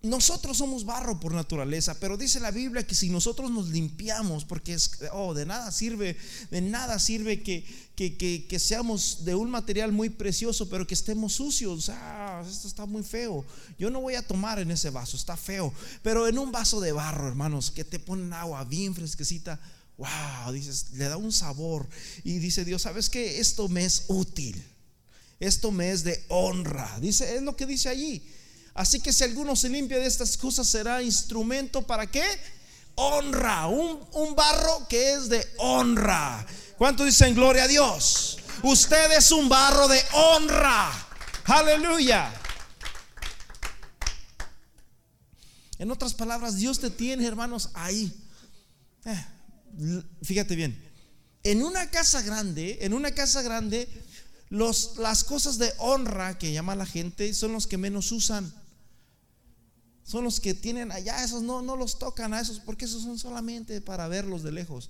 S1: Nosotros somos barro por naturaleza, pero dice la Biblia que si nosotros nos limpiamos, porque es, oh, de nada sirve, de nada sirve que, que, seamos de un material muy precioso, pero que estemos sucios. Ah, esto está muy feo. Yo no voy a tomar en ese vaso, está feo. Pero en un vaso de barro, hermanos, que te ponen agua bien fresquecita, wow, dices, le da un sabor. Y dice Dios, ¿sabes qué? Esto me es útil. Esto me es de honra. Dice, es lo que dice allí. Así que si alguno se limpia de estas cosas, será instrumento para qué? Honra, un, barro que es de honra. ¿Cuánto dicen gloria a Dios? Usted es un barro de honra. Aleluya. En otras palabras, Dios te tiene, hermanos, ahí. Eh, fíjate bien. En una casa grande, en una casa grande, los, las cosas de honra que llama la gente son los que menos usan son los que tienen allá, esos no, no los tocan a esos, porque esos son solamente para verlos de lejos.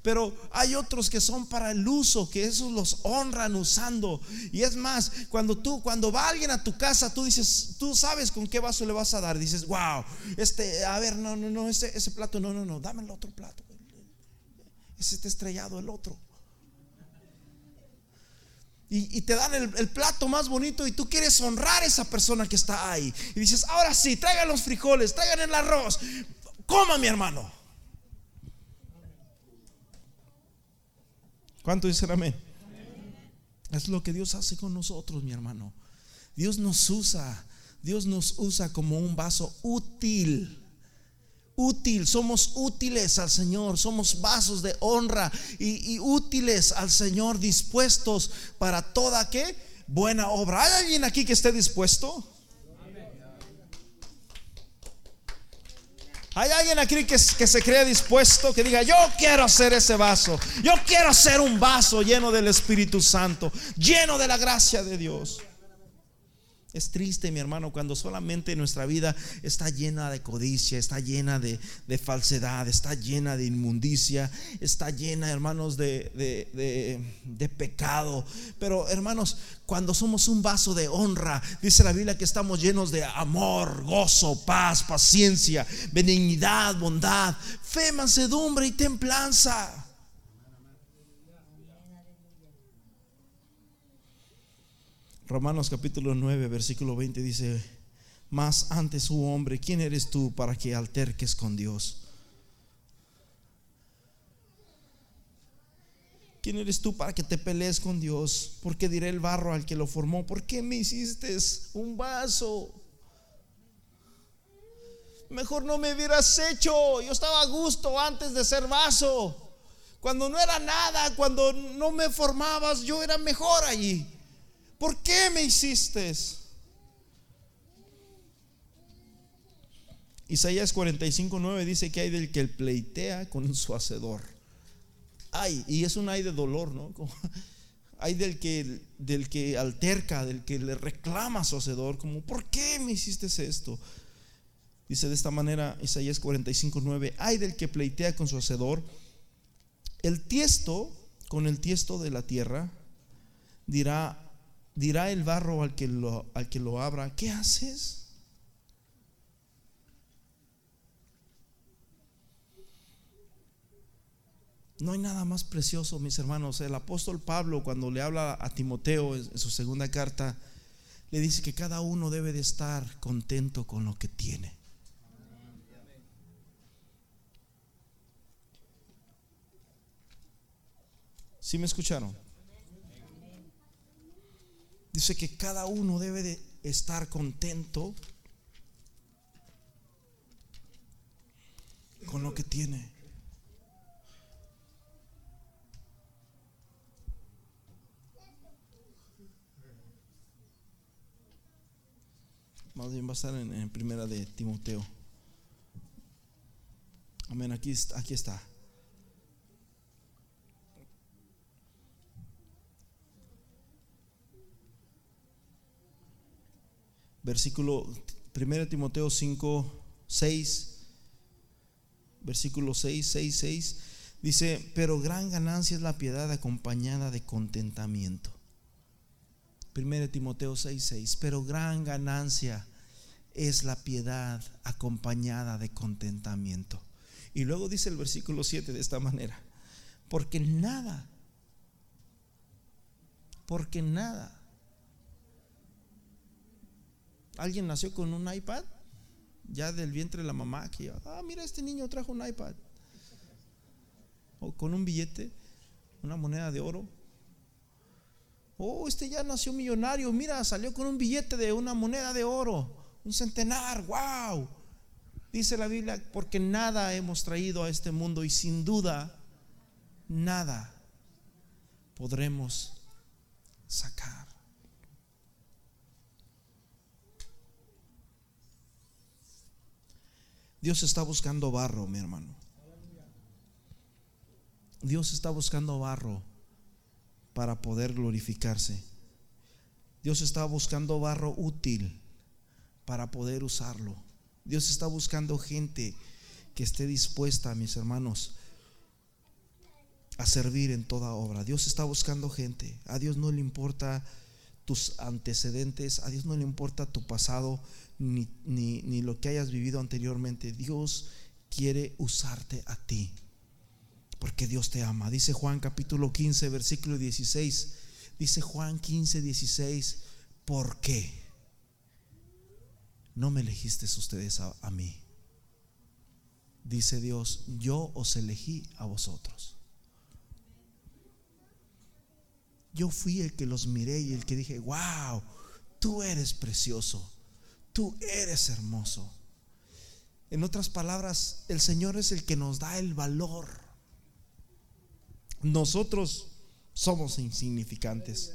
S1: Pero hay otros que son para el uso, que esos los honran usando. Y es más, cuando tú, cuando va alguien a tu casa, tú dices, tú sabes con qué vaso le vas a dar. Dices, wow, este, a ver, no, no, no, ese, ese plato, no, no, no, dame el otro plato. Ese está estrellado, el otro y, te dan el, plato más bonito y tú quieres honrar a esa persona que está ahí. Y dices, ahora sí, traigan los frijoles, traigan el arroz, coma mi hermano. ¿Cuánto dicen amén? Es lo que Dios hace con nosotros, mi hermano. Dios nos usa, Dios nos usa como un vaso útil útil, somos útiles al Señor, somos vasos de honra y, útiles al Señor, dispuestos para toda que buena obra. ¿Hay alguien aquí que esté dispuesto? ¿Hay alguien aquí que, que, se cree dispuesto, que diga, yo quiero hacer ese vaso, yo quiero ser un vaso lleno del Espíritu Santo, lleno de la gracia de Dios? Es triste, mi hermano, cuando solamente nuestra vida está llena de codicia, está llena de, falsedad, está llena de inmundicia, está llena, hermanos, de, de, pecado. Pero, hermanos, cuando somos un vaso de honra, dice la Biblia que estamos llenos de amor, gozo, paz, paciencia, benignidad, bondad, fe, mansedumbre y templanza. Romanos capítulo 9, versículo 20 dice, más antes, su oh hombre, ¿quién eres tú para que alterques con Dios? ¿Quién eres tú para que te pelees con Dios? Porque diré el barro al que lo formó, ¿por qué me hiciste un vaso? Mejor no me hubieras hecho, yo estaba a gusto antes de ser vaso. Cuando no era nada, cuando no me formabas, yo era mejor allí. ¿Por qué me hiciste? Isaías 45, 9 dice que hay del que pleitea con su hacedor. Ay, y es un ay de dolor, ¿no? Hay del que, del que alterca, del que le reclama a su hacedor, como, ¿por qué me hiciste esto? Dice de esta manera Isaías 45, 9, hay del que pleitea con su hacedor. El tiesto, con el tiesto de la tierra, dirá dirá el barro al que lo, al que lo abra, ¿qué haces? No hay nada más precioso, mis hermanos. El apóstol Pablo, cuando le habla a Timoteo en su segunda carta, le dice que cada uno debe de estar contento con lo que tiene. ¿Sí me escucharon? Dice que cada uno debe de estar contento con lo que tiene. Más bien va a estar en, primera de Timoteo. Amén, aquí, aquí está. Versículo 1 Timoteo 5, 6 versículo 6, 6, 6, dice, pero gran ganancia es la piedad acompañada de contentamiento. 1 Timoteo 6, 6, pero gran ganancia es la piedad acompañada de contentamiento. Y luego dice el versículo 7 de esta manera, porque nada, porque nada. ¿Alguien nació con un iPad? ya del vientre de la mamá, que, ah, mira, este niño trajo un iPad. O con un billete, una moneda de oro. Oh, este ya nació millonario, mira, salió con un billete de una moneda de oro, un centenar, wow. Dice la Biblia, porque nada hemos traído a este mundo y sin duda, nada podremos sacar. Dios está buscando barro, mi hermano. Dios está buscando barro para poder glorificarse. Dios está buscando barro útil para poder usarlo. Dios está buscando gente que esté dispuesta, mis hermanos, a servir en toda obra. Dios está buscando gente. A Dios no le importa tus antecedentes, a Dios no le importa tu pasado, ni, ni, lo que hayas vivido anteriormente. Dios quiere usarte a ti. Porque Dios te ama. Dice Juan capítulo 15, versículo 16. Dice Juan 15, 16. ¿Por qué? No me elegiste ustedes a, a mí. Dice Dios, yo os elegí a vosotros. Yo fui el que los miré y el que dije, wow, tú eres precioso tú eres hermoso. En otras palabras, el Señor es el que nos da el valor. Nosotros somos insignificantes.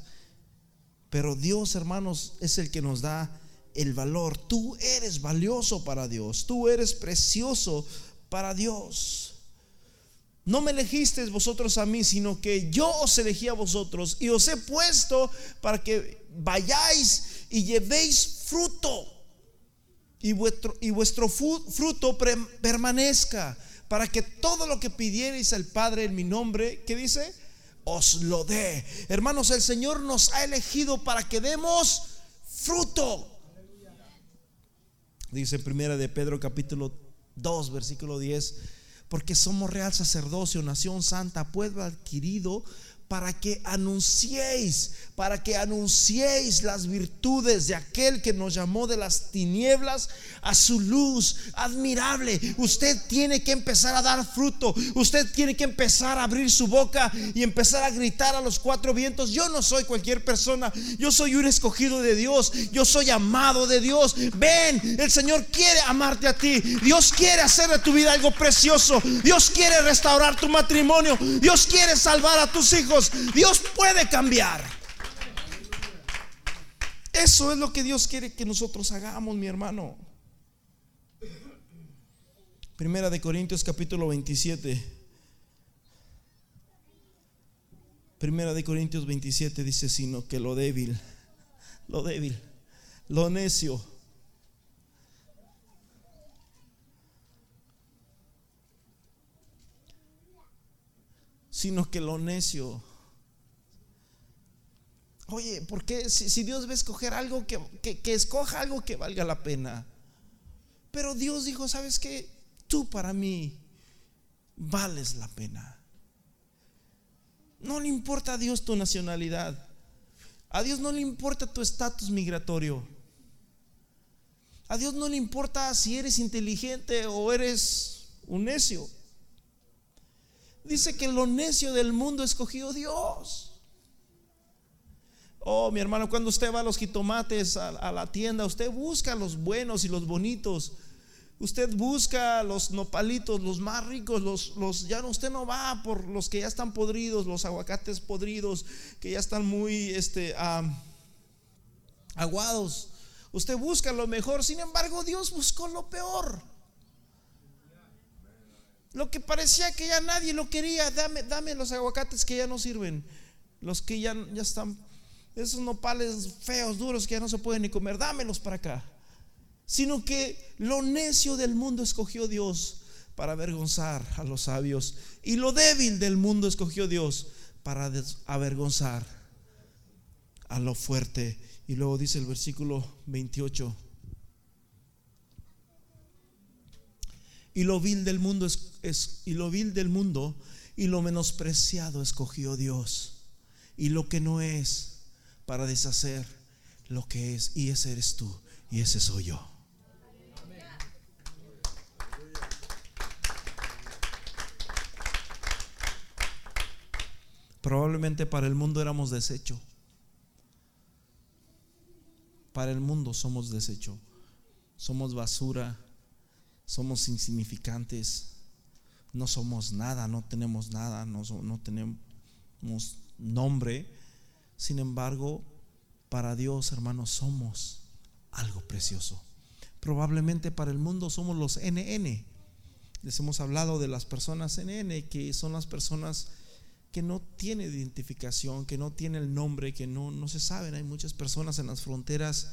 S1: Pero Dios, hermanos, es el que nos da el valor. Tú eres valioso para Dios. Tú eres precioso para Dios. No me elegisteis vosotros a mí, sino que yo os elegí a vosotros y os he puesto para que vayáis y llevéis fruto y vuestro, y vuestro fruto permanezca, para que todo lo que pidierais al Padre en mi nombre, ¿qué dice? Os lo dé. Hermanos, el Señor nos ha elegido para que demos fruto. Dice primera de Pedro capítulo 2, versículo 10, porque somos real sacerdocio, nación santa, pueblo adquirido para que anunciéis, para que anunciéis las virtudes de aquel que nos llamó de las tinieblas a su luz admirable. Usted tiene que empezar a dar fruto, usted tiene que empezar a abrir su boca y empezar a gritar a los cuatro vientos, yo no soy cualquier persona, yo soy un escogido de Dios, yo soy amado de Dios. Ven, el Señor quiere amarte a ti, Dios quiere hacer de tu vida algo precioso, Dios quiere restaurar tu matrimonio, Dios quiere salvar a tus hijos. Dios puede cambiar. Eso es lo que Dios quiere que nosotros hagamos, mi hermano. Primera de Corintios capítulo 27. Primera de Corintios 27 dice, sino que lo débil, lo débil, lo necio. Sino que lo necio Oye, ¿por qué si, Dios va a escoger algo que, que, escoja algo que valga la pena? Pero Dios dijo, ¿sabes qué? Tú para mí vales la pena. No le importa a Dios tu nacionalidad. A Dios no le importa tu estatus migratorio. A Dios no le importa si eres inteligente o eres un necio. Dice que lo necio del mundo escogió Dios. Oh, mi hermano, cuando usted va a los jitomates a, la tienda, usted busca los buenos y los bonitos. Usted busca los nopalitos, los más ricos, los, los ya no, usted no va por los que ya están podridos, los aguacates podridos, que ya están muy este, aguados. Usted busca lo mejor, sin embargo, Dios buscó lo peor. Lo que parecía que ya nadie lo quería, dame, dame los aguacates que ya no sirven, los que ya, ya están, esos nopales feos, duros que ya no se pueden ni comer, dámelos para acá. Sino que lo necio del mundo escogió Dios para avergonzar a los sabios y lo débil del mundo escogió Dios para avergonzar a lo fuerte. Y luego dice el versículo 28. y lo vil del mundo es, y lo vil del mundo y lo menospreciado escogió Dios y lo que no es para deshacer lo que es y ese eres tú y ese soy yo. Probablemente para el mundo éramos desecho. Para el mundo somos desecho. Somos basura somos insignificantes, no somos nada, no tenemos nada, no, no tenemos nombre. Sin embargo, para Dios, hermanos, somos algo precioso. Probablemente para el mundo somos los NN. Les hemos hablado de las personas NN, que son las personas que no tienen identificación, que no tienen el nombre, que no, no se saben. Hay muchas personas en las fronteras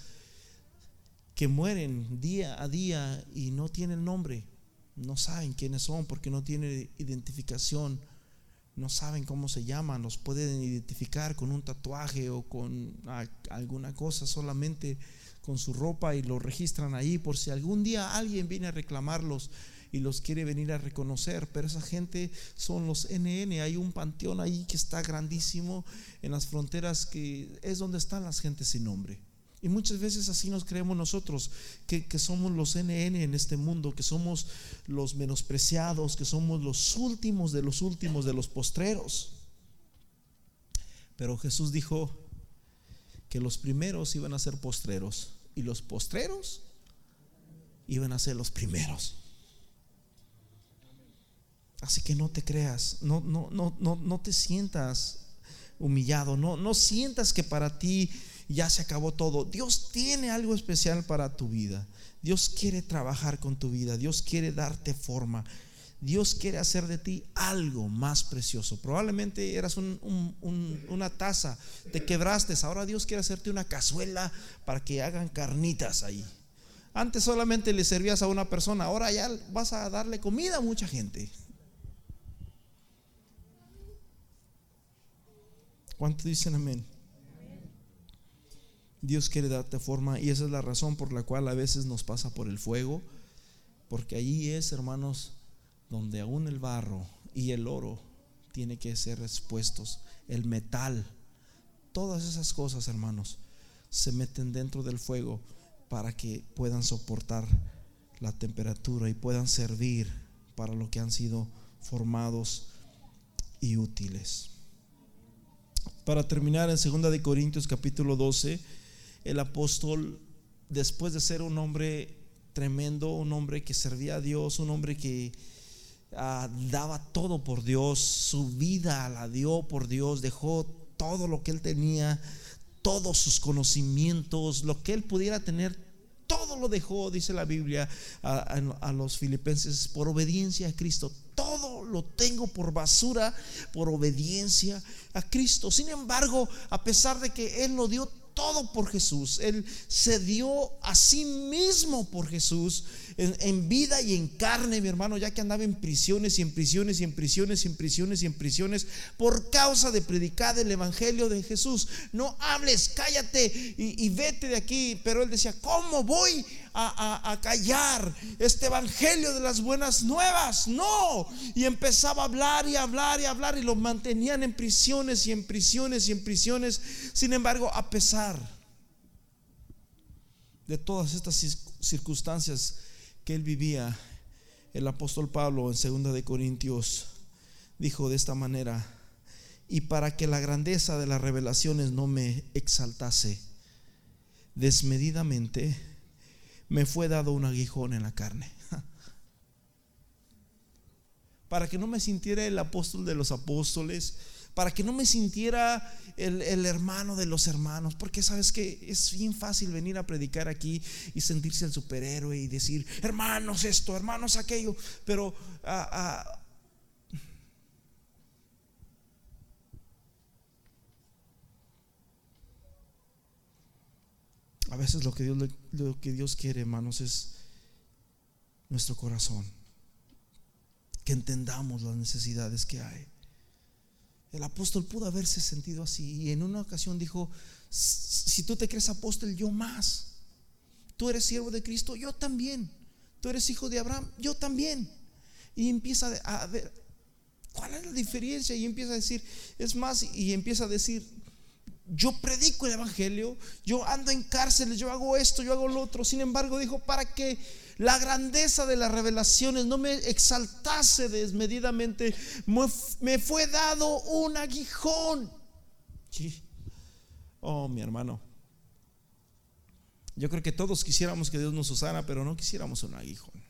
S1: que mueren día a día y no tienen nombre, no saben quiénes son porque no tienen identificación, no saben cómo se llaman, los pueden identificar con un tatuaje o con alguna cosa solamente con su ropa y lo registran ahí por si algún día alguien viene a reclamarlos y los quiere venir a reconocer, pero esa gente son los NN, hay un panteón ahí que está grandísimo en las fronteras que es donde están las gentes sin nombre. Y muchas veces así nos creemos nosotros, que, somos los NN en este mundo, que somos los menospreciados, que somos los últimos de los últimos, de los postreros. Pero Jesús dijo que los primeros iban a ser postreros y los postreros iban a ser los primeros. Así que no te creas, no, no, no, no, no te sientas humillado, no, no sientas que para ti ya se acabó todo. Dios tiene algo especial para tu vida. Dios quiere trabajar con tu vida. Dios quiere darte forma. Dios quiere hacer de ti algo más precioso. Probablemente eras una taza, te quebraste. Ahora Dios quiere hacerte una cazuela para que hagan carnitas ahí. Antes solamente le servías a una persona, ahora ya vas a darle comida a mucha gente. ¿Cuántos dicen amén? Dios quiere darte forma y esa es la razón por la cual a veces nos pasa por el fuego, porque allí es, hermanos, donde aún el barro y el oro tiene que ser expuestos, el metal, todas esas cosas, hermanos, se meten dentro del fuego para que puedan soportar la temperatura y puedan servir para lo que han sido formados y útiles. Para terminar en 2 de Corintios capítulo 12, el apóstol, después de ser un hombre tremendo, un hombre que servía a Dios, un hombre que ah, daba todo por Dios, su vida la dio por Dios, dejó todo lo que él tenía, todos sus conocimientos, lo que él pudiera tener, todo lo dejó, dice la Biblia a, a, los filipenses, por obediencia a Cristo. Todo lo tengo por basura, por obediencia a Cristo. Sin embargo, a pesar de que Él lo dio todo por Jesús. Él se dio a sí mismo por Jesús en, vida y en carne, mi hermano, ya que andaba en prisiones y en prisiones y en prisiones y en prisiones y en prisiones por causa de predicar el Evangelio de Jesús. No hables, cállate y, vete de aquí. Pero él decía, ¿cómo voy a, callar este Evangelio de las buenas nuevas? No. Y empezaba a hablar y hablar y hablar y lo mantenían en prisiones y en prisiones y en prisiones. Sin embargo, a pesar de todas estas circunstancias, que él vivía, el apóstol Pablo en 2 de Corintios dijo de esta manera, y para que la grandeza de las revelaciones no me exaltase desmedidamente, me fue dado un aguijón en la carne. Para que no me sintiera el apóstol de los apóstoles, para que no me sintiera el, hermano de los hermanos, porque sabes que es bien fácil venir a predicar aquí y sentirse el superhéroe y decir, hermanos esto, hermanos aquello, pero a, a veces lo que Dios, lo que Dios quiere, hermanos, es nuestro corazón, que entendamos las necesidades que hay. El apóstol pudo haberse sentido así y en una ocasión dijo, si tú te crees apóstol, yo más. Tú eres siervo de Cristo, yo también. Tú eres hijo de Abraham, yo también. Y empieza a ver, ¿cuál es la diferencia? Y empieza a decir, es más, y empieza a decir, yo predico el Evangelio, yo ando en cárceles, yo hago esto, yo hago lo otro. Sin embargo, dijo, para que la grandeza de las revelaciones no me exaltase desmedidamente, me fue dado un aguijón. Oh, mi hermano. Yo creo que todos quisiéramos que Dios nos usara, pero no quisiéramos un aguijón.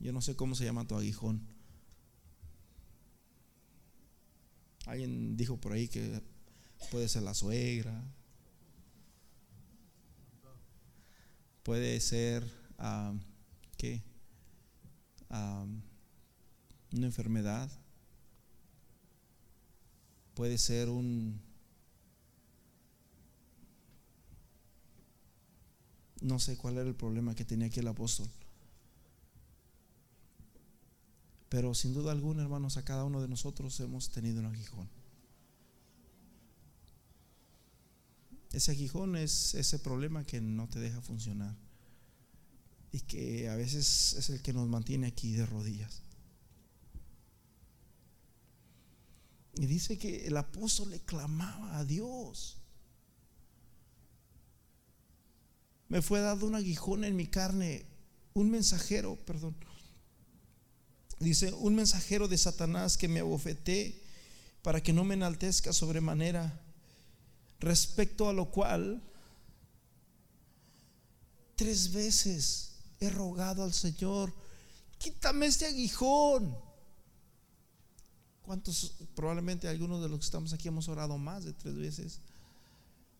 S1: Yo no sé cómo se llama tu aguijón. Alguien dijo por ahí que puede ser la suegra, puede ser, ¿qué? una enfermedad, puede ser un, no sé cuál era el problema que tenía aquí el apóstol. Pero sin duda alguna, hermanos, a cada uno de nosotros hemos tenido un aguijón. Ese aguijón es ese problema que no te deja funcionar y que a veces es el que nos mantiene aquí de rodillas. Y dice que el apóstol le clamaba a Dios. Me fue dado un aguijón en mi carne, un mensajero, perdón. Dice, un mensajero de Satanás que me abofeté para que no me enaltezca sobremanera respecto a lo cual tres veces he rogado al Señor, quítame este aguijón. ¿Cuántos, probablemente algunos de los que estamos aquí hemos orado más de tres veces?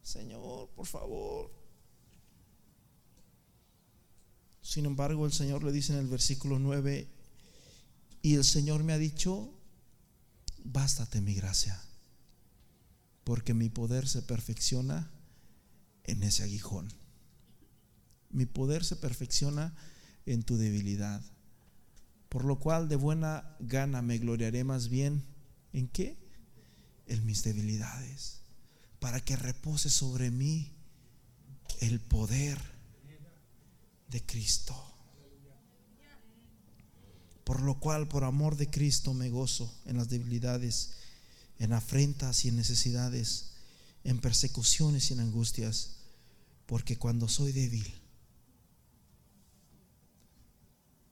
S1: Señor, por favor. Sin embargo, el Señor le dice en el versículo 9, y el Señor me ha dicho, bástate mi gracia porque mi poder se perfecciona en ese aguijón. Mi poder se perfecciona en tu debilidad. Por lo cual de buena gana me gloriaré más bien en qué? En mis debilidades, para que repose sobre mí el poder de Cristo. Por lo cual, por amor de Cristo, me gozo en las debilidades en afrentas y en necesidades, en persecuciones y en angustias, porque cuando soy débil,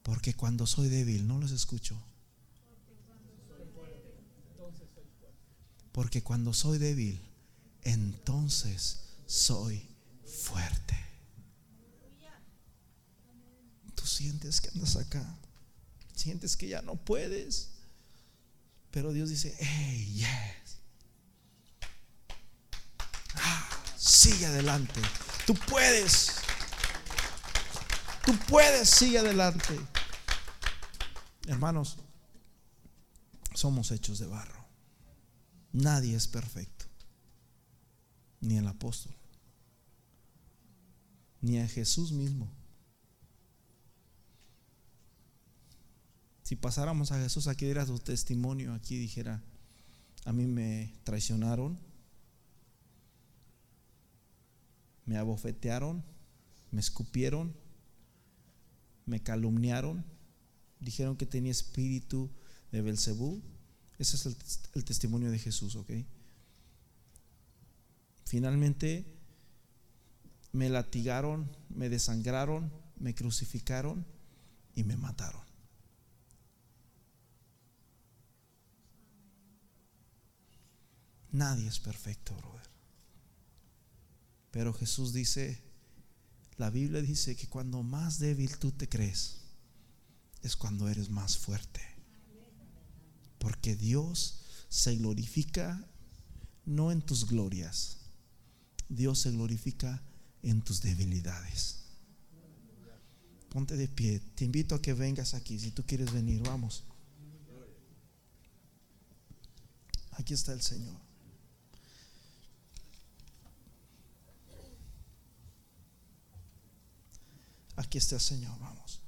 S1: porque cuando soy débil, no los escucho. Porque cuando soy débil, entonces soy fuerte. Tú sientes que andas acá, sientes que ya no puedes pero Dios dice, hey, yes. Ah, sigue adelante. Tú puedes. Tú puedes, sigue adelante. Hermanos, somos hechos de barro. Nadie es perfecto. Ni el apóstol. Ni a Jesús mismo. Si pasáramos a Jesús aquí diera su testimonio, aquí dijera, a mí me traicionaron, me abofetearon, me escupieron, me calumniaron, dijeron que tenía espíritu de Belcebú. Ese es el, el testimonio de Jesús, ¿ok? Finalmente me latigaron, me desangraron, me crucificaron y me mataron. Nadie es perfecto, brother. Pero Jesús dice, la Biblia dice que cuando más débil tú te crees, es cuando eres más fuerte. Porque Dios se glorifica no en tus glorias, Dios se glorifica en tus debilidades. Ponte de pie, te invito a que vengas aquí, si tú quieres venir, vamos. Aquí está el Señor. Aquí está el Señor, vamos.